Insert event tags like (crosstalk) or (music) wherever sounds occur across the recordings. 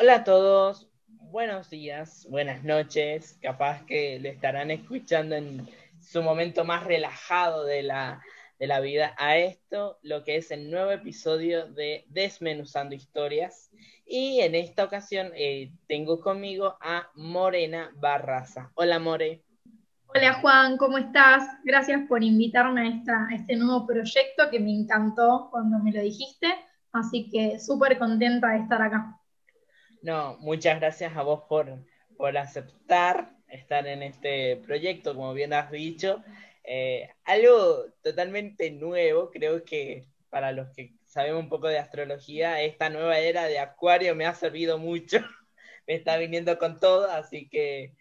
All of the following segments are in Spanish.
Hola a todos, buenos días, buenas noches, capaz que le estarán escuchando en su momento más relajado de la, vida a esto, lo que es el nuevo episodio de Desmenuzando Historias. Y en esta ocasión eh, tengo conmigo a Morena Barraza. Hola More. Hola Juan, ¿cómo estás? Gracias por invitarme a, esta, a este nuevo proyecto que me encantó cuando me lo dijiste, así que súper contenta de estar acá. No, muchas gracias a vos por, por aceptar estar en este proyecto, como bien has dicho. Eh, algo totalmente nuevo, creo que para los que sabemos un poco de astrología, esta nueva era de Acuario me ha servido mucho, (laughs) me está viniendo con todo, así que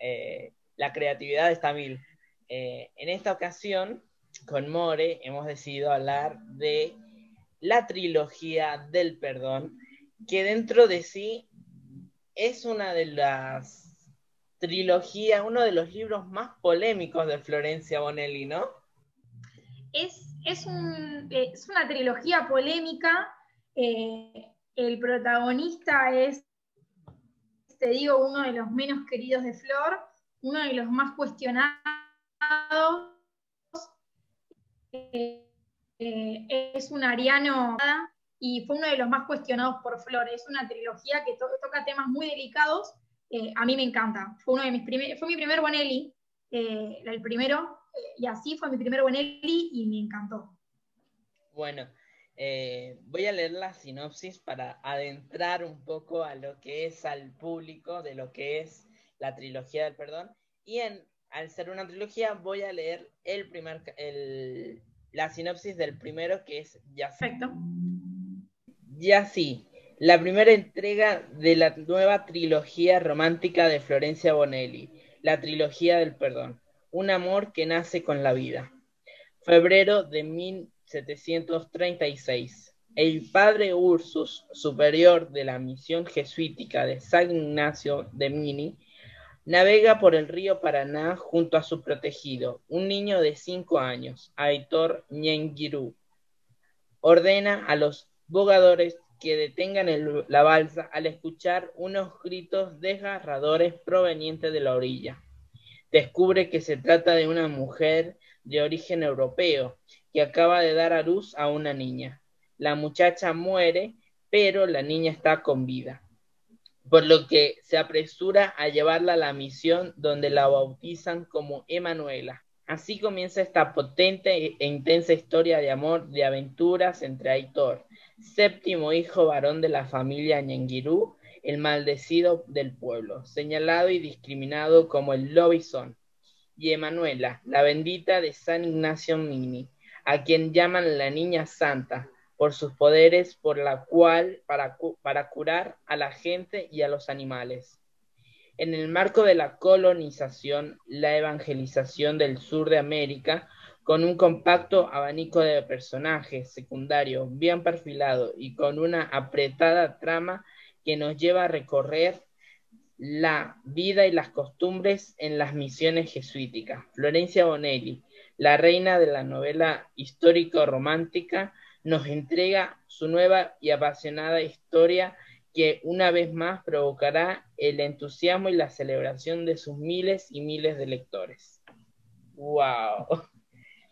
eh, la creatividad está mil. Eh, en esta ocasión, con More, hemos decidido hablar de la trilogía del perdón, que dentro de sí es una de las trilogías, uno de los libros más polémicos de Florencia Bonelli, ¿no? Es, es, una trilogía polémica. Eh, el protagonista es, te digo, uno de los menos queridos de Flor uno de los más cuestionados. Eh, es un ariano y fue uno de los más cuestionados por Flor. Es una trilogía que toca temas muy delicados. Eh, a mí me encanta. Fue uno de mis fue mi primer Bonelli, eh, el primero, y así fue mi primer Bonelli y me encantó. Bueno, voy a leer la sinopsis para adentrar un poco a lo que es al público de lo que es la trilogía del perdón. Y en, al ser una trilogía, voy a leer el primer, el, la sinopsis del primero, que es Ya Perfecto. Ya sí, la primera entrega de la nueva trilogía romántica de Florencia Bonelli, la trilogía del perdón, un amor que nace con la vida. Febrero de 1736. El padre Ursus, superior de la misión jesuítica de San Ignacio de Mini, Navega por el río Paraná junto a su protegido, un niño de cinco años, Aitor Ñenguirú. Ordena a los bogadores que detengan la balsa al escuchar unos gritos desgarradores provenientes de la orilla. Descubre que se trata de una mujer de origen europeo que acaba de dar a luz a una niña. La muchacha muere, pero la niña está con vida por lo que se apresura a llevarla a la misión donde la bautizan como Emanuela. Así comienza esta potente e intensa historia de amor, de aventuras entre Aitor, séptimo hijo varón de la familia Ñenguirú, el maldecido del pueblo, señalado y discriminado como el Lobizón, y Emanuela, la bendita de San Ignacio Mini, a quien llaman la Niña Santa, por sus poderes, por la cual para, para curar a la gente y a los animales. En el marco de la colonización, la evangelización del sur de América, con un compacto abanico de personajes secundarios bien perfilado y con una apretada trama que nos lleva a recorrer la vida y las costumbres en las misiones jesuíticas. Florencia Bonelli, la reina de la novela histórico-romántica, nos entrega su nueva y apasionada historia que una vez más provocará el entusiasmo y la celebración de sus miles y miles de lectores. ¡Wow!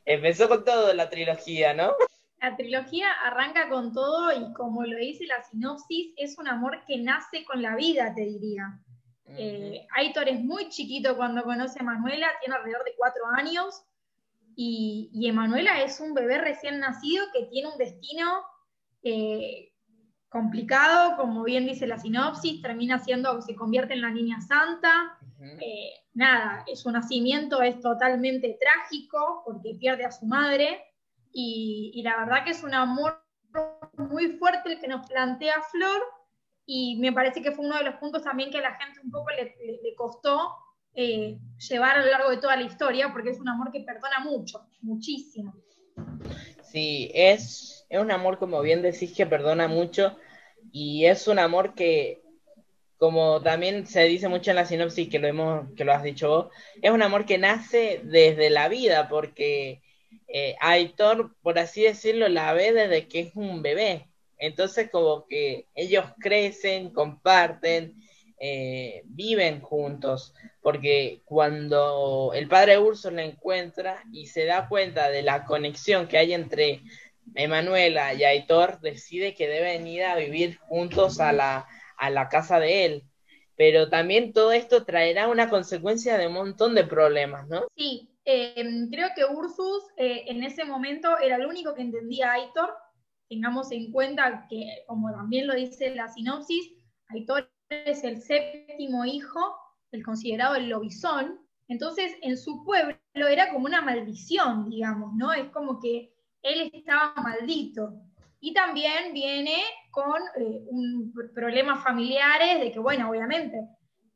Empezó con todo la trilogía, ¿no? La trilogía arranca con todo y como lo dice la sinopsis, es un amor que nace con la vida, te diría. Eh, Aitor es muy chiquito cuando conoce a Manuela, tiene alrededor de cuatro años, y, Emanuela es un bebé recién nacido que tiene un destino eh, complicado, como bien dice la sinopsis, termina siendo, se convierte en la niña santa. Eh, nada, su nacimiento es totalmente trágico porque pierde a su madre y, la verdad que es un amor muy fuerte el que nos plantea Flor y me parece que fue uno de los puntos también que a la gente un poco le costó eh, llevar a lo largo de toda la historia, porque es un amor que perdona mucho, muchísimo. Sí, es, es un amor, como bien decís, que perdona mucho y es un amor que, como también se dice mucho en la sinopsis, que lo, hemos, que lo has dicho vos, es un amor que nace desde la vida, porque eh, Aitor, por así decirlo, la ve desde que es un bebé. Entonces como que ellos crecen, comparten, eh, viven juntos, porque cuando el padre Urso la encuentra y se da cuenta de la conexión que hay entre Emanuela y Aitor, decide que deben ir a vivir juntos a la, a la casa de él. Pero también todo esto traerá una consecuencia de un montón de problemas, ¿no? Sí, em, creo que Ursus eh, en ese momento era el único que entendía a Aitor. Tengamos en cuenta que, como también lo dice la sinopsis, Aitor es el séptimo hijo, el considerado el lobizón, entonces en su pueblo era como una maldición, digamos, ¿no? Es como que él estaba maldito. Y también viene con eh, problemas familiares de que, bueno, obviamente,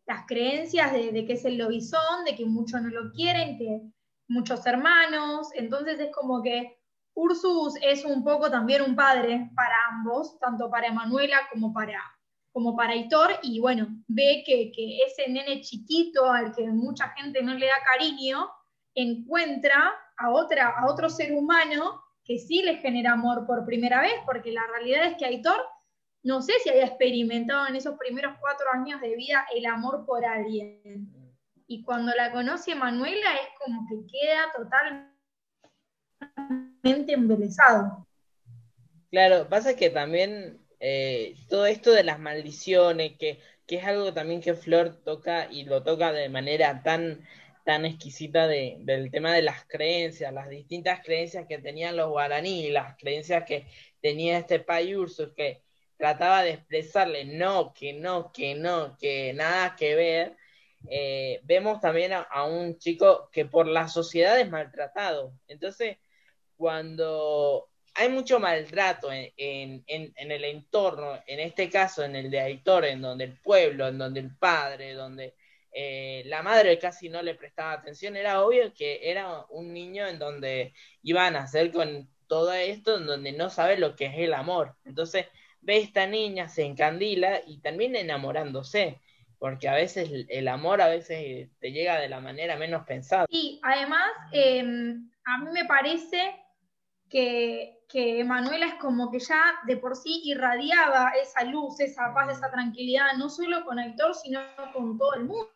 las creencias de, de, que es el lobizón, de que muchos no lo quieren, que muchos hermanos, entonces es como que Ursus es un poco también un padre para ambos, tanto para Emanuela como para como para Hitor, y bueno, ve que, ese nene chiquito al que mucha gente no le da cariño, encuentra a, otra, a otro ser humano que sí le genera amor por primera vez, porque la realidad es que Aitor no sé si había experimentado en esos primeros cuatro años de vida el amor por alguien. Y cuando la conoce Manuela es como que queda totalmente embelesado. Claro, pasa que también eh, todo esto de las maldiciones, que, que, es algo también que Flor toca y lo toca de manera tan, tan exquisita de, del tema de las creencias, las distintas creencias que tenían los guaraní, las creencias que tenía este Pai Ursus, que trataba de expresarle no, que no, que no, que nada que ver. Eh, vemos también a, a un chico que por la sociedad es maltratado. Entonces, cuando hay mucho maltrato en, el entorno, en este caso en el de Aitor, en donde el pueblo, en donde el padre, donde eh, la madre casi no le prestaba atención, era obvio que era un niño en donde iban a hacer con todo esto, en donde no sabe lo que es el amor. Entonces ve esta niña, se encandila y termina enamorándose, porque a veces el amor a veces te llega de la manera menos pensada. Y además, em, a mí me parece que, que Manuela es como que ya de por sí irradiaba esa luz, esa paz, esa tranquilidad, no solo con Héctor, sino con todo el mundo.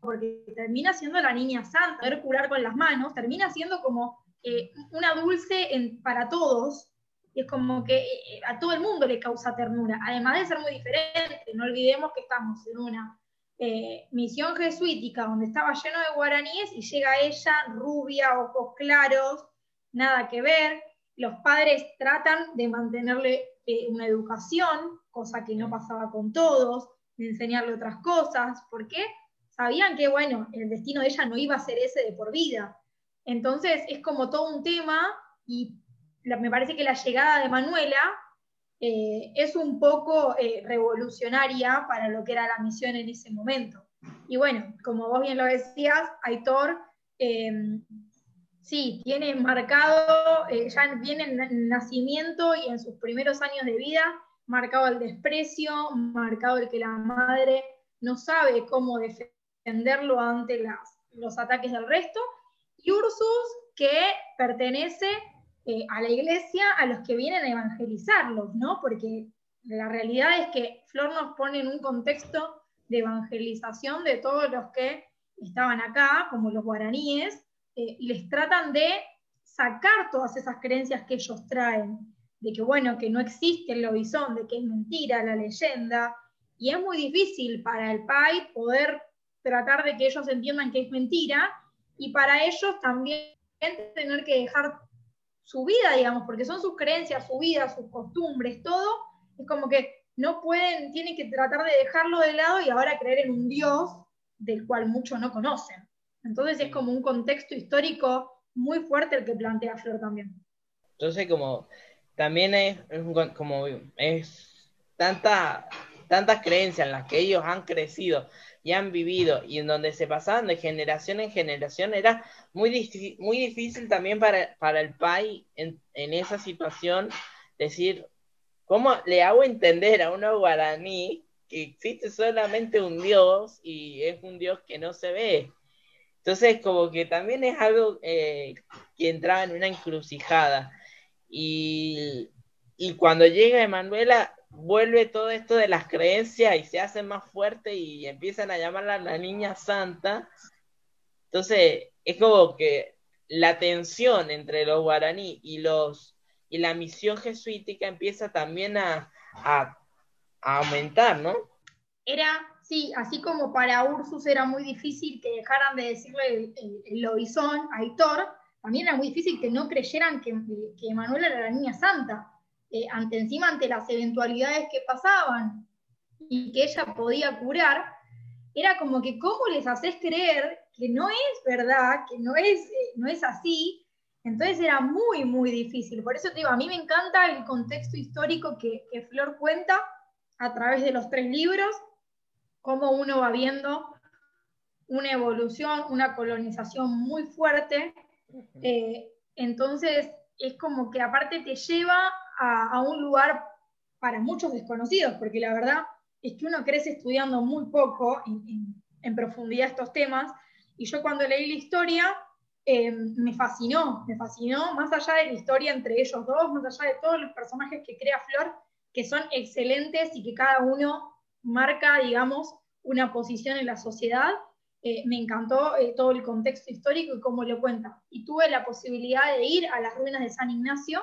Porque termina siendo la niña santa, poder curar con las manos, termina siendo como eh, una dulce para todos, y es como que eh, a todo el mundo le causa ternura, además de ser muy diferente. No olvidemos que estamos en una eh, misión jesuítica donde estaba lleno de guaraníes y llega ella, rubia, ojos claros, nada que ver. Los padres tratan de mantenerle eh, una educación, cosa que no pasaba con todos, de enseñarle otras cosas, porque sabían que, bueno, el destino de ella no iba a ser ese de por vida. Entonces es como todo un tema y me parece que la llegada de Manuela eh, es un poco eh, revolucionaria para lo que era la misión en ese momento. Y bueno, como vos bien lo decías, Aitor Sí, tiene marcado, eh, ya viene en nacimiento y en sus primeros años de vida, marcado el desprecio, marcado el que la madre no sabe cómo defenderlo ante los ataques del resto, y Ursus, que pertenece eh, a la iglesia a los que vienen a evangelizarlos, ¿no? Porque la realidad es que Flor nos pone en un contexto de evangelización de todos los que estaban acá, como los guaraníes, eh, les tratan de sacar todas esas creencias que ellos traen, de que bueno, que no existe el lobizón, de que es mentira la leyenda, y es muy difícil para el PAI poder tratar de que ellos entiendan que es mentira, y para ellos también tener que dejar su vida, digamos, porque son sus creencias, su vida, sus costumbres, todo, es como que no pueden, tienen que tratar de dejarlo de lado y ahora creer en un Dios del cual muchos no conocen. Entonces es como un contexto histórico muy fuerte el que plantea Flor también. Entonces como también es, como es tanta, tantas creencias en las que ellos han crecido y han vivido y en donde se pasaban de generación en generación, era muy, muy difícil también para, para el país en, en, esa situación decir, ¿cómo le hago entender a uno guaraní que existe solamente un Dios y es un Dios que no se ve? Entonces, como que también es algo eh, que entraba en una encrucijada. Y y cuando llega Emanuela, vuelve todo esto de las creencias y se hace más fuerte y empiezan a llamarla la niña santa. Entonces, es como que la tensión entre los guaraní y los y la misión jesuítica empieza también a, a, aumentar, ¿no? Era, sí, así como para Ursus era muy difícil que dejaran de decirle el, el, a Hitor, también era muy difícil que no creyeran que, que Manuela era la niña santa. Eh, ante encima ante las eventualidades que pasaban y que ella podía curar, era como que cómo les haces creer que no es verdad, que no es, eh, no es así. Entonces era muy, muy difícil. Por eso te digo, a mí me encanta el contexto histórico que, que Flor cuenta a través de los tres libros, cómo uno va viendo una evolución, una colonización muy fuerte. Eh, entonces es como que aparte te lleva a, un lugar para muchos desconocidos, porque la verdad es que uno crece estudiando muy poco en, profundidad estos temas, y yo cuando leí la historia eh, me fascinó, me fascinó, más allá de la historia entre ellos dos, más allá de todos los personajes que crea Flor, que son excelentes y que cada uno marca, digamos, una posición en la sociedad, eh, me encantó eh, todo el contexto histórico y cómo lo cuenta. Y tuve la posibilidad de ir a las ruinas de San Ignacio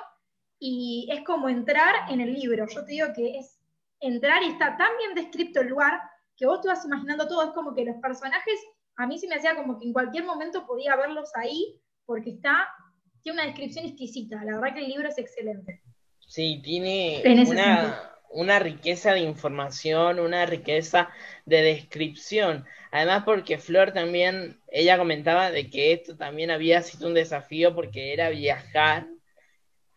y es como entrar en el libro. Yo te digo que es entrar y está tan bien descrito el lugar que vos te vas imaginando todo. Es como que los personajes, a mí se me hacía como que en cualquier momento podía verlos ahí porque está, tiene una descripción exquisita. La verdad que el libro es excelente. Sí, tiene una, una riqueza de información, una riqueza de descripción. Además porque Flor también, ella comentaba de que esto también había sido un desafío porque era viajar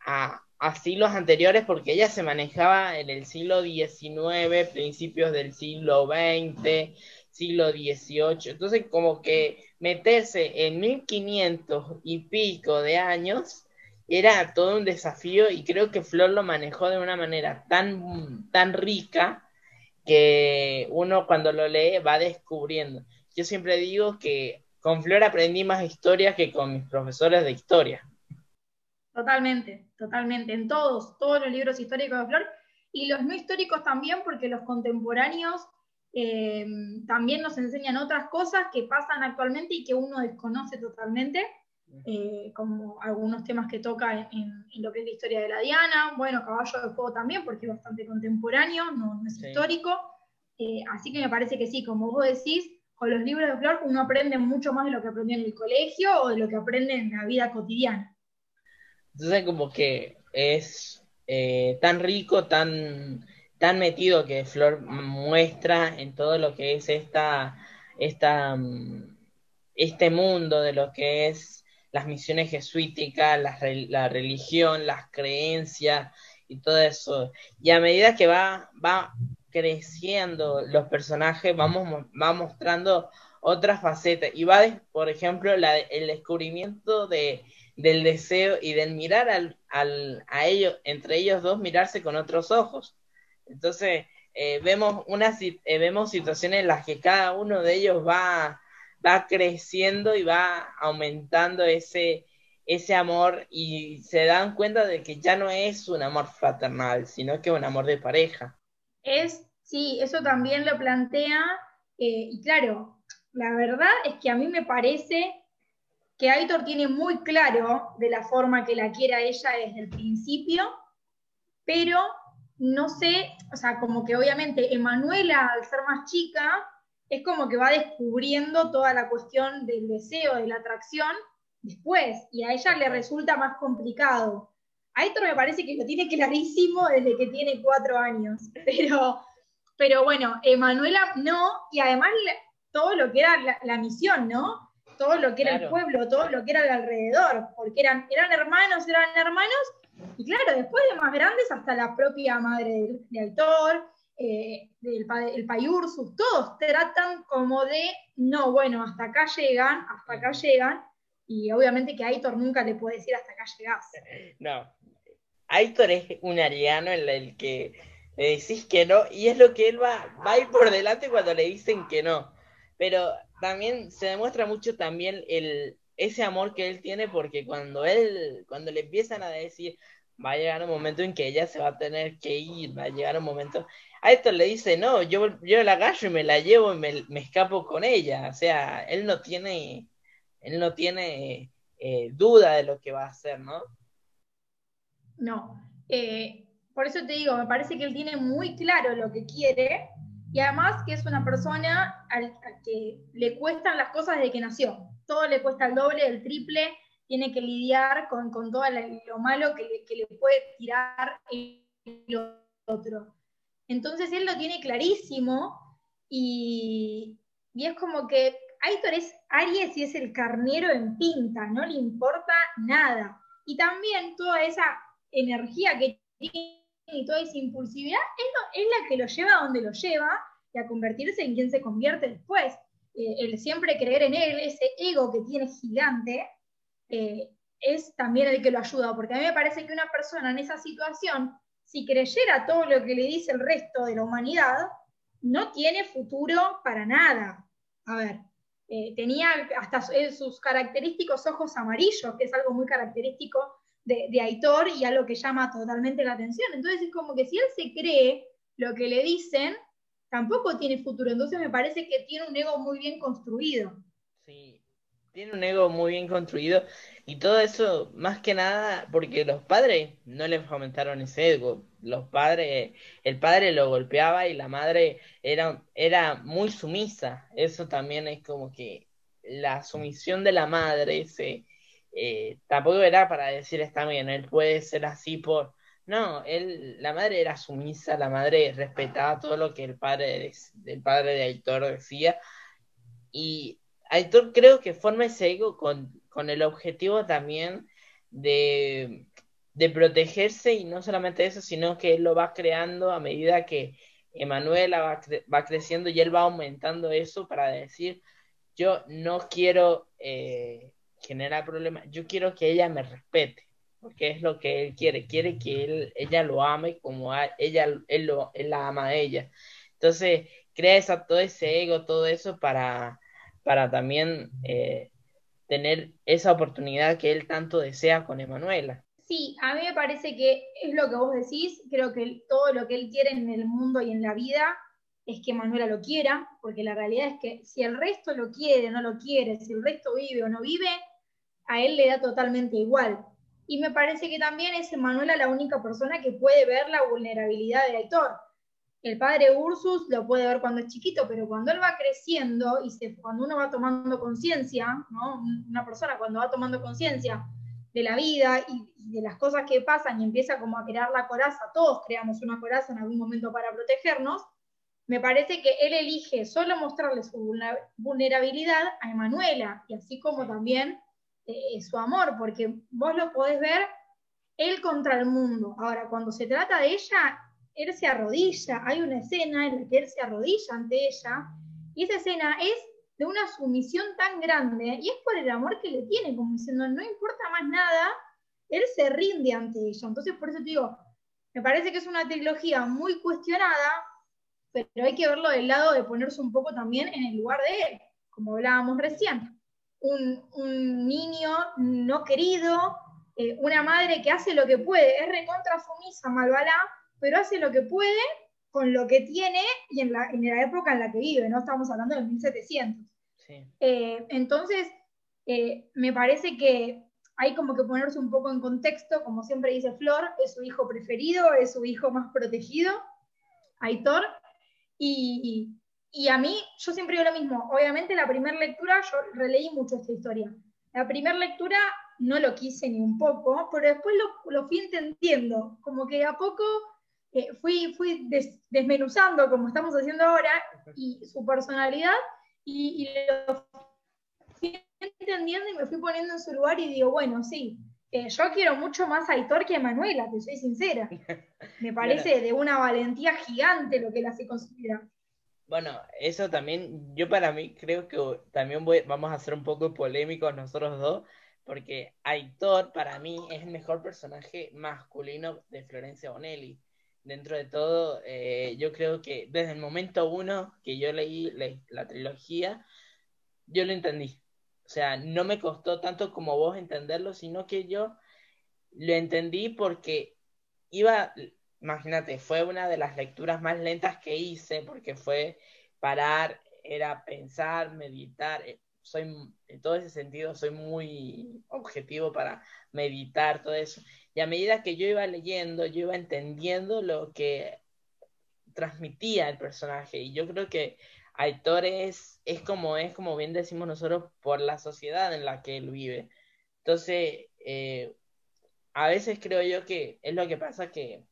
a, a siglos anteriores porque ella se manejaba en el siglo XIX, principios del siglo XX, siglo XVIII. Entonces, como que meterse en 1500 y pico de años era todo un desafío y creo que Flor lo manejó de una manera tan, tan rica que uno cuando lo lee va descubriendo. Yo siempre digo que con Flor aprendí más historia que con mis profesores de historia. Totalmente, totalmente. En todos, todos los libros históricos de Flor y los no históricos también, porque los contemporáneos eh, también nos enseñan otras cosas que pasan actualmente y que uno desconoce totalmente, eh, como algunos temas que toca en, lo que es la historia de la Diana, bueno, Caballo de Fuego también, porque es bastante contemporáneo, no, es histórico. Eh, así que me parece que sí, como vos decís, con los libros de Flor uno aprende mucho más de lo que aprendió en el colegio o de lo que aprende en la vida cotidiana. Entonces como que es eh, tan rico, tan, tan metido que Flor muestra en todo lo que es esta, esta, mm, este mundo de lo que es las misiones jesuíticas, la, la religión, las creencias y todo eso. Y a medida que va, va creciendo los personajes, vamos va mostrando otras facetas. Y va, por ejemplo, el descubrimiento de del deseo y del mirar al, al, a ellos, entre ellos dos, mirarse con otros ojos. Entonces, eh, vemos, una, eh, vemos situaciones en las que cada uno de ellos va, va creciendo y va aumentando ese, ese amor y se dan cuenta de que ya no es un amor fraternal, sino que es un amor de pareja. Es, sí, eso también lo plantea, eh, y claro, la verdad es que a mí me parece que Aitor tiene muy claro de la forma que la quiera ella desde el principio, pero no sé, o sea, como que obviamente Emanuela, al ser más chica, es como que va descubriendo toda la cuestión del deseo, de la atracción, después, y a ella le resulta más complicado. Aitor me parece que lo tiene clarísimo desde que tiene cuatro años, (laughs) pero, pero bueno, Emanuela no, y además todo lo que era la misión, ¿no? todo lo que era el pueblo, todo lo que era el alrededor, porque eran, eran hermanos, eran hermanos, y claro, después de más grandes, hasta la propia madre de, Aitor, eh, del el Payursus, todos tratan como de, no, bueno, hasta acá llegan, hasta acá llegan, y obviamente que Aitor nunca le puede decir hasta acá llegás. (laughs) No, Aitor es un ariano en el que le decís que no, y es lo que él va, va a ir por delante cuando le dicen que no. Pero también se demuestra mucho también el, ese amor que él tiene porque cuando él, cuando le empiezan a decir, va a llegar un momento en que ella se va a tener que ir, va a llegar un momento... A esto le dice, no, yo, yo la agarro y me la llevo y me, me escapo con ella. O sea, él no tiene, él no tiene eh, duda de lo que va a hacer, ¿no? No. Eh, por eso te digo, me parece que él tiene muy claro lo que quiere y además que es una persona al, que le cuestan las cosas desde que nació. Todo le cuesta el doble, el triple, tiene que lidiar con, todo lo malo que le, que le puede tirar el otro. Entonces él lo tiene clarísimo y, y es como que Aitor es Aries y es el carnero en pinta, no le importa nada. Y también toda esa energía que tiene y toda esa impulsividad es, la que lo lleva a donde lo lleva y a convertirse en quien se convierte después. Eh, el siempre creer en él, ese ego que tiene gigante, eh, es también el que lo ayuda, porque a mí me parece que una persona en esa situación, si creyera todo lo que le dice el resto de la humanidad, no tiene futuro para nada. A ver, eh, tenía hasta sus característicos ojos amarillos, que es algo muy característico de, Aitor y algo que llama totalmente la atención. Entonces es como que si él se cree lo que le dicen, tampoco tiene futuro. Entonces me parece que tiene un ego muy bien construido. Sí, tiene un ego muy bien construido y todo eso más que nada porque los padres no le fomentaron ese ego. Los padres, el padre lo golpeaba y la madre era, era muy sumisa. Eso también es como que la sumisión de la madre se eh, tampoco era para decir está bien, él puede ser así por... No, él, la madre era sumisa, la madre respetaba todo lo que el padre del padre de Aitor decía. Y Aitor creo que forma ese ego con, con el objetivo también de, de protegerse y no solamente eso, sino que él lo va creando a medida que Emanuela va, va creciendo y él va aumentando eso para decir, yo no quiero eh, genera problemas. Yo quiero que ella me respete, porque es lo que él quiere. Quiere que él, ella lo ame como ella, él, lo, él la ama a ella. Entonces, crea todo ese ego, todo eso para, para también eh, tener esa oportunidad que él tanto desea con Emanuela. Sí, a mí me parece que es lo que vos decís. Creo que todo lo que él quiere en el mundo y en la vida es que Manuela lo quiera, porque la realidad es que si el resto lo quiere no lo quiere, si el resto vive o no vive, a él le da totalmente igual. Y me parece que también es Manuela la única persona que puede ver la vulnerabilidad de Aitor. El padre Ursus lo puede ver cuando es chiquito, pero cuando él va creciendo y se, cuando uno va tomando conciencia, ¿no? una persona cuando va tomando conciencia de la vida y, de las cosas que pasan y empieza como a crear la coraza, todos creamos una coraza en algún momento para protegernos, me parece que él elige solo mostrarle su vulnerabilidad a Emanuela, y así como también eh, su amor, porque vos lo podés ver él contra el mundo. Ahora, cuando se trata de ella, él se arrodilla, hay una escena en la que él se arrodilla ante ella, y esa escena es de una sumisión tan grande, y es por el amor que le tiene, como diciendo, no importa más nada, él se rinde ante ella. Entonces, por eso te digo, me parece que es una trilogía muy cuestionada, pero hay que verlo del lado de ponerse un poco también en el lugar de él, como hablábamos recién un, niño no querido, eh, una madre que hace lo que puede, es recontra sumisa, malvalá, pero hace lo que puede con lo que tiene y en la, en la época en la que vive, no estamos hablando de 1700. Eh, entonces, eh, me parece que hay como que ponerse un poco en contexto, como siempre dice Flor, es su hijo preferido, es su hijo más protegido, Aitor, y, y a mí, yo siempre digo lo mismo, obviamente la primera lectura, yo releí mucho esta historia. La primera lectura no lo quise ni un poco, pero después lo, fui entendiendo, como que a poco eh, fui, fui desmenuzando, como estamos haciendo ahora, y su personalidad, y, lo fui entendiendo y me fui poniendo en su lugar y digo, bueno, sí, eh, yo quiero mucho más a Aitor que a Manuela, te soy sincera. (laughs) Me parece de una valentía gigante lo que él hace con su vida. Bueno, eso también, yo para mí creo que también voy, vamos a ser un poco polémicos nosotros dos, porque Aitor para mí es el mejor personaje masculino de Florencia Bonelli. Dentro de todo, eh, yo creo que desde el momento uno que yo leí la, trilogía, yo lo entendí. O sea, no me costó tanto como vos entenderlo, sino que yo lo entendí porque iba, imagínate, fue una de las lecturas más lentas que hice porque fue parar, era pensar, meditar. Eh, soy, en todo ese sentido, soy muy objetivo para meditar, todo eso. Y a medida que yo iba leyendo, yo iba entendiendo lo que transmitía el personaje. Y yo creo que Aitor es, es como es, como bien decimos nosotros, por la sociedad en la que él vive. Entonces, eh, a veces creo yo que es lo que pasa que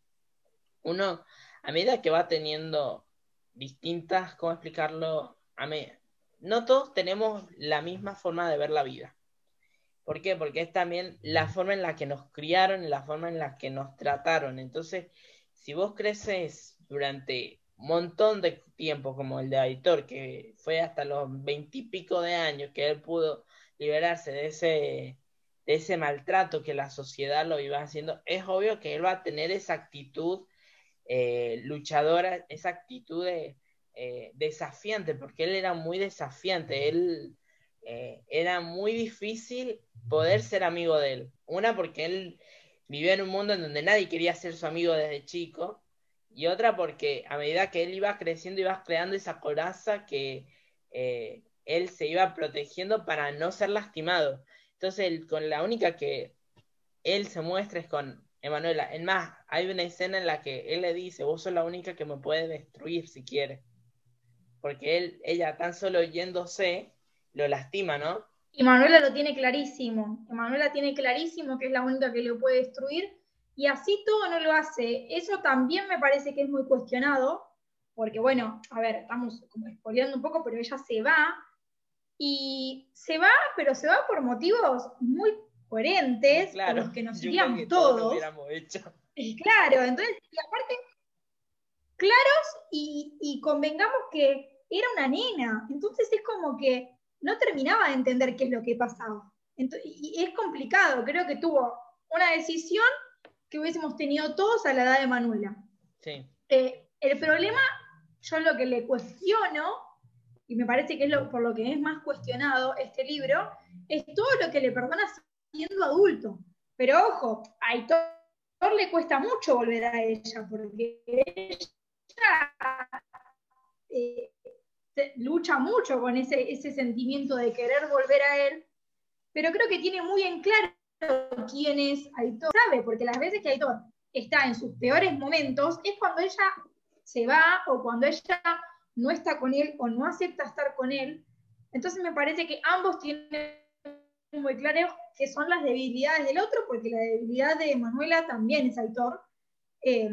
uno, a medida que va teniendo distintas, ¿cómo explicarlo? A mí, no todos tenemos la misma forma de ver la vida. ¿Por qué? Porque es también la forma en la que nos criaron, la forma en la que nos trataron. Entonces, si vos creces durante un montón de tiempo, como el de Aitor, que fue hasta los veintipico de años que él pudo liberarse de ese, de ese maltrato que la sociedad lo iba haciendo, es obvio que él va a tener esa actitud eh, luchadora, esa actitud de, eh, desafiante, porque él era muy desafiante, él eh, era muy difícil poder ser amigo de él. Una, porque él vivía en un mundo en donde nadie quería ser su amigo desde chico, y otra porque a medida que él iba creciendo, iba creando esa coraza que eh, él se iba protegiendo para no ser lastimado. Entonces, con la única que él se muestra es con Emanuela. Es más, hay una escena en la que él le dice, vos sos la única que me puede destruir si quieres porque él, ella tan solo yéndose lo lastima, ¿no? Y Manuela lo tiene clarísimo. Manuela tiene clarísimo que es la única que lo puede destruir y así todo no lo hace. Eso también me parece que es muy cuestionado, porque bueno, a ver, estamos como un poco, pero ella se va y se va, pero se va por motivos muy coherentes, claro, los que nos iríamos todos. Claro, entonces, y aparte, claros y, convengamos que era una nena. Entonces es como que no terminaba de entender qué es lo que pasaba. y es complicado, creo que tuvo una decisión que hubiésemos tenido todos a la edad de Manuela. Sí. Eh, el problema, yo lo que le cuestiono, y me parece que es lo, por lo que es más cuestionado este libro, es todo lo que le perdona siendo adulto. Pero ojo, a Aitor le cuesta mucho volver a ella, porque ella eh, lucha mucho con ese, ese sentimiento de querer volver a él, pero creo que tiene muy en claro quién es Aitor, sabe, porque las veces que Aitor está en sus peores momentos es cuando ella se va o cuando ella no está con él o no acepta estar con él. Entonces me parece que ambos tienen muy claro que son las debilidades del otro, porque la debilidad de Manuela también es Aitor. Eh,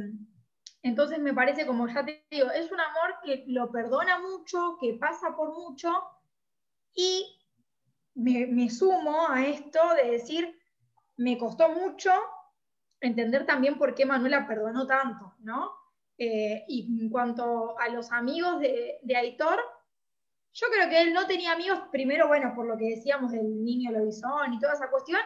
entonces me parece, como ya te digo, es un amor que lo perdona mucho, que pasa por mucho, y me, sumo a esto de decir, me costó mucho entender también por qué Manuela perdonó tanto, ¿no? Eh, y en cuanto a los amigos de, de, Aitor, yo creo que él no tenía amigos, primero, bueno, por lo que decíamos del niño Lobizón y toda esa cuestión,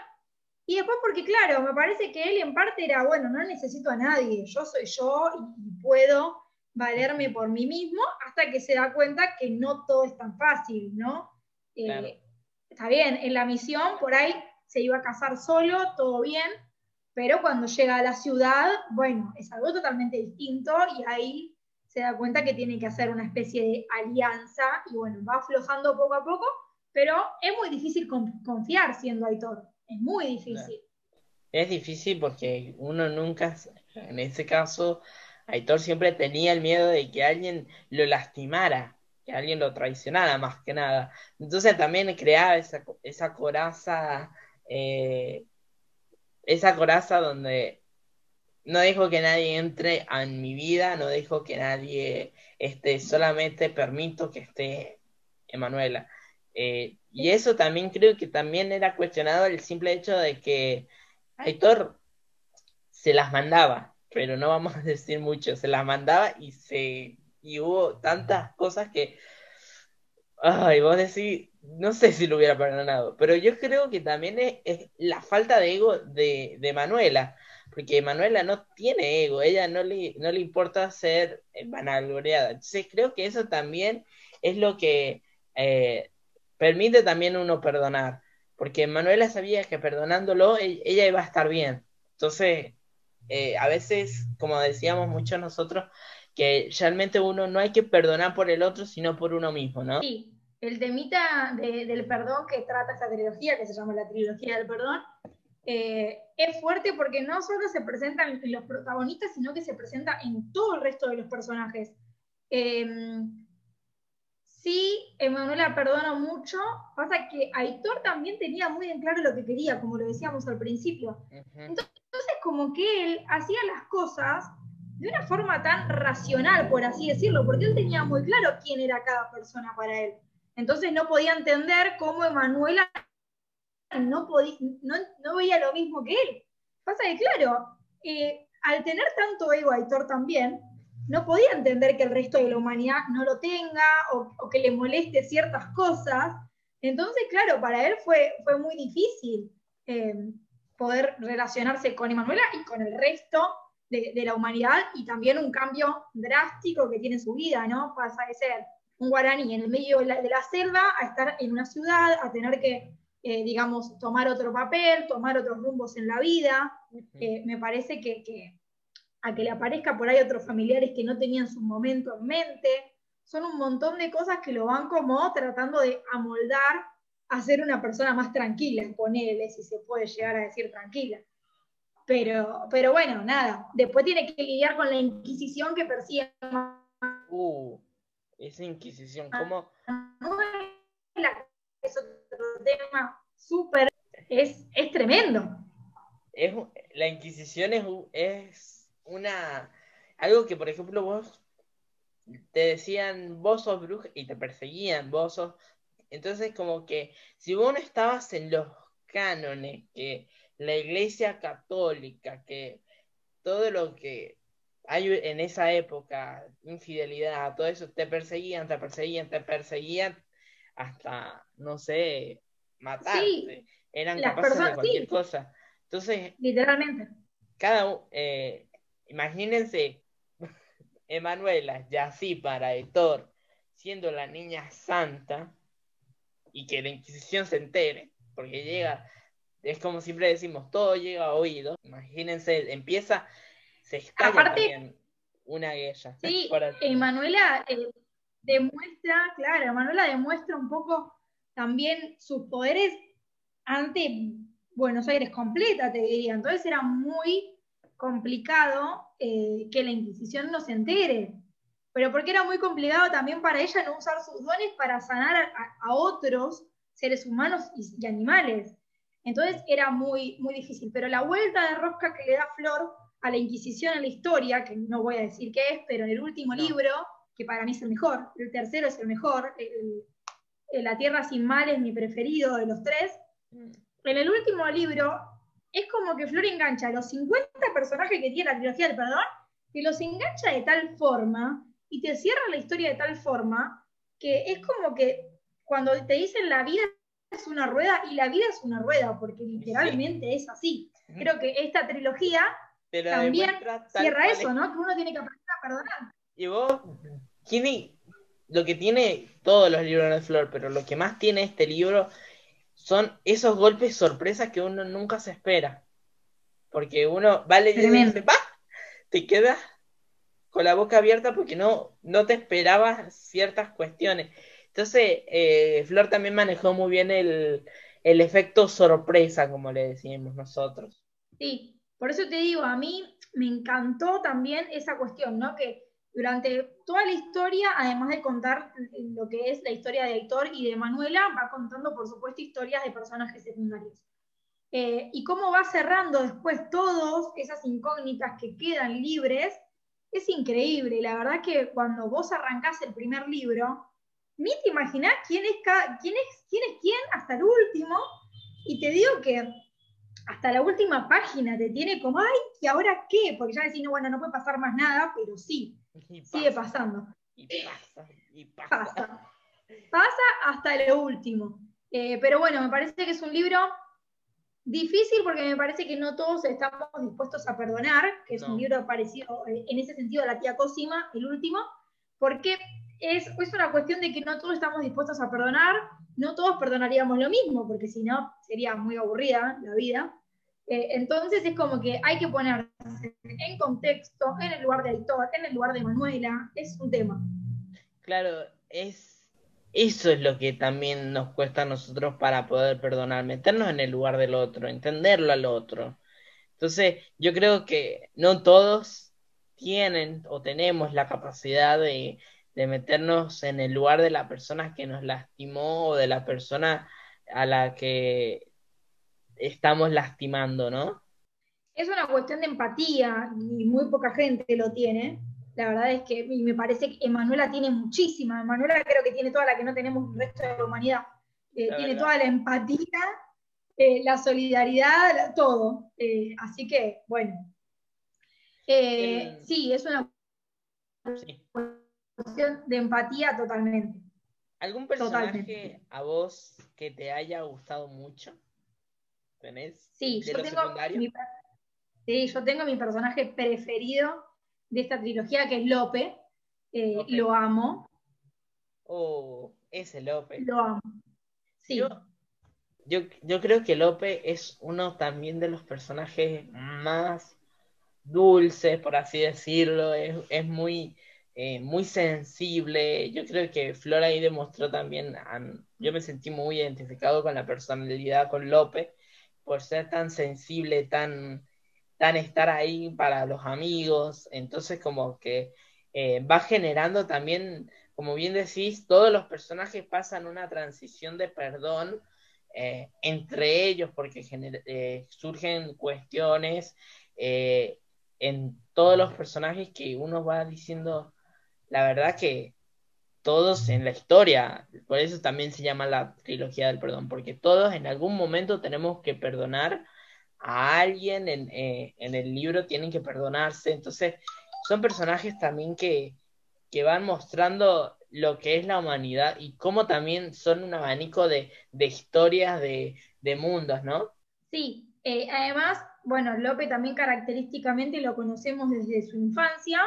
y después porque, claro, me parece que él en parte era, bueno, no necesito a nadie, yo soy yo y, puedo valerme por mí mismo, hasta que se da cuenta que no todo es tan fácil, ¿no? Eh, está bien, en la misión por ahí se iba a casar solo, todo bien, pero cuando llega a la ciudad, bueno, es algo totalmente distinto y ahí se da cuenta que tiene que hacer una especie de alianza y bueno, va aflojando poco a poco, pero es muy difícil confiar siendo Aitor. Es muy difícil. Es difícil porque uno nunca, en ese caso, Aitor siempre tenía el miedo de que alguien lo lastimara, que alguien lo traicionara más que nada. Entonces también creaba esa, esa coraza, eh, esa coraza donde no dejo que nadie entre en mi vida, no dejo que nadie esté, solamente permito que esté Emanuela. Eh, y eso también creo que también era cuestionado el simple hecho de que Aitor se las mandaba, pero no vamos a decir mucho, se las mandaba y se y hubo tantas cosas que ay, vos decís, no sé si lo hubiera perdonado, pero yo creo que también es, la falta de ego de, de, Manuela, porque Manuela no tiene ego, ella no le, no le importa ser vanagloriada. Entonces creo que eso también es lo que eh, permite también uno perdonar, porque Manuela sabía que perdonándolo ella iba a estar bien. Entonces, eh, a veces, como decíamos muchos nosotros, que realmente uno no hay que perdonar por el otro, sino por uno mismo, ¿no? Sí, el temita del perdón que trata esta trilogía, que se llama la trilogía del perdón, eh, es fuerte porque no solo se presentan los protagonistas, sino que se presenta en todo el resto de los personajes. Em, sí, Emanuela perdona mucho, pasa que Aitor también tenía muy en claro lo que quería, como lo decíamos al principio. Entonces, como que él hacía las cosas de una forma tan racional, por así decirlo, porque él tenía muy claro quién era cada persona para él. Entonces no podía entender cómo Emanuela no, podía, no, veía lo mismo que él. Pasa que, claro, eh, al tener tanto ego Aitor también, no podía entender que el resto de la humanidad no lo tenga o, que le moleste ciertas cosas. Entonces, claro, para él fue, fue muy difícil eh, poder relacionarse con Emanuela y con el resto de, de, la humanidad y también un cambio drástico que tiene su vida, ¿no? Pasa de ser un guaraní en el medio de la, selva a estar en una ciudad, a tener que, eh, digamos, tomar otro papel, tomar otros rumbos en la vida. Eh, me parece que, a que le aparezca por ahí otros familiares que no tenían su momento en mente, son un montón de cosas que lo van como tratando de amoldar a ser una persona más tranquila, ponele, si se puede llegar a decir tranquila. Pero, pero bueno, nada, después tiene que lidiar con la Inquisición que persigue. Uh esa Inquisición, ¿cómo? Es otro tema súper, es, es tremendo. Es, la Inquisición es, es una, algo que por ejemplo vos te decían vos sos bruja y te perseguían, vos sos, entonces como que si vos no estabas en los cánones que la iglesia católica, que todo lo que hay en esa época infidelidad, todo eso, te perseguían, te perseguían, te perseguían hasta, no sé, matarte. Eran capaces de cualquier cosa. Entonces, literalmente. Cada eh, imagínense, (laughs) Emanuela, ya así para Héctor, siendo la niña santa, y que la Inquisición se entere, porque llega, es como siempre decimos, todo llega a oído. Imagínense, empieza se Aparte, una guerra. Sí, (laughs) Emanuela eh, demuestra, claro, Emanuela demuestra un poco también sus poderes ante Buenos Aires completa, te diría. Entonces era muy complicado eh, que la Inquisición no se entere. Pero porque era muy complicado también para ella no usar sus dones para sanar a, otros seres humanos y, y, animales. Entonces era muy, muy difícil. Pero la vuelta de rosca que le da Flor a la Inquisición en la historia, que no voy a decir qué es, pero en el último libro, que para mí es el mejor, el tercero es el mejor, La Tierra sin Mal es mi preferido de los tres, mm. en el último libro es como que Flor engancha a los 50 personajes que tiene la trilogía del perdón, que los engancha de tal forma y te cierra la historia de tal forma que es como que cuando te dicen la vida es una rueda y la vida es una rueda, porque literalmente es así. Creo que esta trilogía también cierra eso, ¿no? Que uno tiene que aprender a perdonar. Y vos, tiene, lo que tiene todos los libros de Flor, pero lo que más tiene este libro son esos golpes sorpresas que uno nunca se espera. Porque uno va leyendo y dice, te quedas con la boca abierta porque no, no te esperabas ciertas cuestiones. Entonces, eh, Flor también manejó muy bien el, el efecto sorpresa, como le decimos nosotros. Sí, por eso te digo, a mí me encantó también esa cuestión, ¿no? Que durante toda la historia, además de contar lo que es la historia de Héctor y de Manuela, va contando, por supuesto, historias de personajes secundarios. Eh, y cómo va cerrando después todas esas incógnitas que quedan libres, es increíble. La verdad que cuando vos arrancás el primer libro, ni te imaginás quién es, quién quién es quién hasta el último. Y te digo que hasta la última página te tiene como, ay, ¿y ahora qué? Porque ya decís, no, bueno, no puede pasar más nada, pero sí, sigue pasando. Y pasa, y pasa. pasa. hasta lo último. Eh, pero bueno, me parece que es un libro difícil porque me parece que no todos estamos dispuestos a perdonar, que es un libro parecido eh, en ese sentido a la tía Cosima, el último, porque es, es una cuestión de que no todos estamos dispuestos a perdonar, no todos perdonaríamos lo mismo, porque si no sería muy aburrida la vida. Eh, entonces es como que hay que ponerse en contexto, en el lugar de Aitor, en el lugar de Manuela, es un tema. Claro, es eso es lo que también nos cuesta a nosotros para poder perdonar, meternos en el lugar del otro, entenderlo al otro. Entonces, yo creo que no todos tienen o tenemos la capacidad de, de meternos en el lugar de la persona que nos lastimó o de la persona a la que estamos lastimando, ¿no? Es una cuestión de empatía y muy poca gente lo tiene. La verdad es que me parece que Emanuela tiene muchísima. Emanuela creo que tiene toda la que no tenemos el resto de la humanidad. Eh, tiene toda la empatía, eh, la solidaridad, todo. Eh, así que, bueno. Sí, es una cuestión de empatía totalmente. ¿Algún personaje a vos que te haya gustado mucho? ¿Tenés? Sí, yo tengo mi, sí, yo tengo mi personaje preferido de esta trilogía, que es Lope. Eh, lo amo. Oh, ese Lope. Lo amo. Sí. Yo, yo, creo que Lope es uno también de los personajes más dulces, por así decirlo. Es, es muy, eh, muy sensible. Yo creo que Flora ahí demostró también, yo me sentí muy identificado con la personalidad con Lope por ser tan sensible, tan, tan estar ahí para los amigos. Entonces como que eh, va generando también, como bien decís, todos los personajes pasan una transición de perdón eh, entre ellos porque eh, surgen cuestiones en todos los personajes que uno va diciendo, la verdad que todos en la historia, por eso también se llama la trilogía del perdón, porque todos en algún momento tenemos que perdonar a alguien, en, eh, el libro tienen que perdonarse, entonces son personajes también que, que van mostrando lo que es la humanidad y cómo también son un abanico de, historias, de, mundos, ¿no? Sí, eh, además, bueno, Lope también característicamente lo conocemos desde su infancia,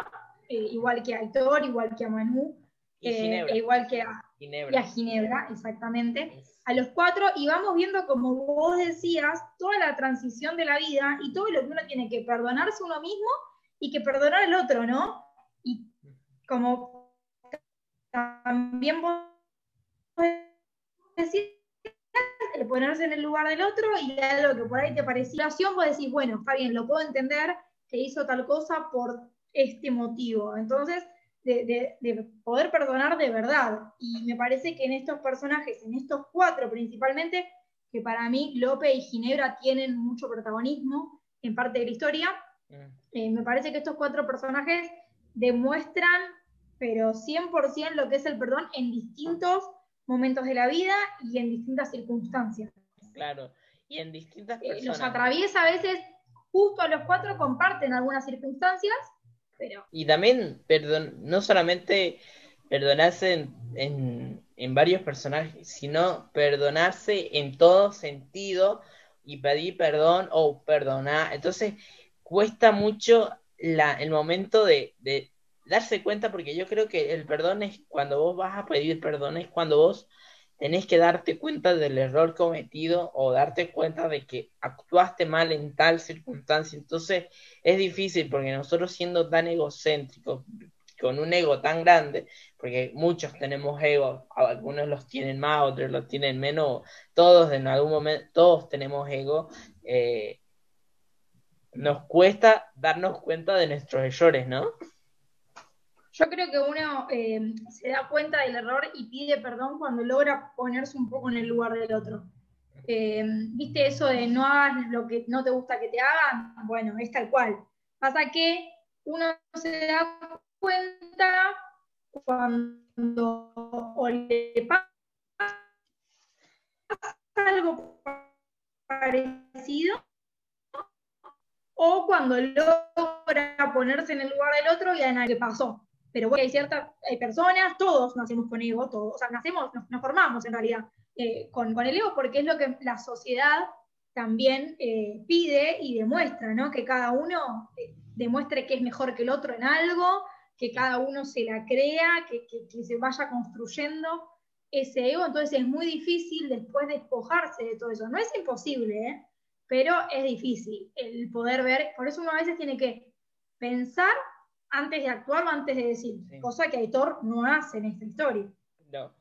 eh, igual que a Aitor, igual que a Manu, eh, igual que a Ginebra. Y a Ginebra, exactamente. A los cuatro, y vamos viendo, como vos decías, toda la transición de la vida y todo lo que uno tiene que perdonarse uno mismo y que perdonar al otro, ¿no? Y como también vos decís, ponerse en el lugar del otro y algo que por ahí te parecía vos decís, bueno, está bien, lo puedo entender que hizo tal cosa por este motivo. Entonces, de, poder perdonar de verdad. Y me parece que en estos personajes, en estos cuatro principalmente, que para mí Lope y Ginebra tienen mucho protagonismo en parte de la historia, mm. eh, me parece que estos cuatro personajes demuestran, pero 100% lo que es el perdón en distintos momentos de la vida y en distintas circunstancias. Claro, y en distintas personas. Eh, los atraviesa a veces, justo a los cuatro comparten algunas circunstancias, y también, perdón, no solamente perdonarse en, varios personajes, sino perdonarse en todo sentido y pedir perdón o perdonar. Entonces, cuesta mucho la, el momento de, de darse cuenta, porque yo creo que el perdón es cuando vos vas a pedir perdón, es cuando vos tenés que darte cuenta del error cometido o darte cuenta de que actuaste mal en tal circunstancia. Entonces es difícil porque nosotros siendo tan egocéntricos, con un ego tan grande, porque muchos tenemos ego, algunos los tienen más, otros los tienen menos, todos en algún momento, todos tenemos ego, eh, nos cuesta darnos cuenta de nuestros errores, ¿no? Yo creo que uno eh, se da cuenta del error y pide perdón cuando logra ponerse un poco en el lugar del otro. Eh, ¿Viste eso de no hagas lo que no te gusta que te hagan? Bueno, es tal cual. Pasa que uno se da cuenta cuando o le pasa algo parecido o cuando logra ponerse en el lugar del otro y a nadie pasó pero bueno, hay ciertas personas, todos nacemos con ego, todos, o sea, nacemos, nos, formamos en realidad eh, con, el ego porque es lo que la sociedad también eh, pide y demuestra, ¿no? Que cada uno eh, demuestre que es mejor que el otro en algo, que cada uno se la crea, que, que, se vaya construyendo ese ego, entonces es muy difícil después despojarse de todo eso. No es imposible, pero es difícil el poder ver, por eso uno a veces tiene que pensar antes de actuar o antes de decir, cosa que Aitor no hace en esta historia. No,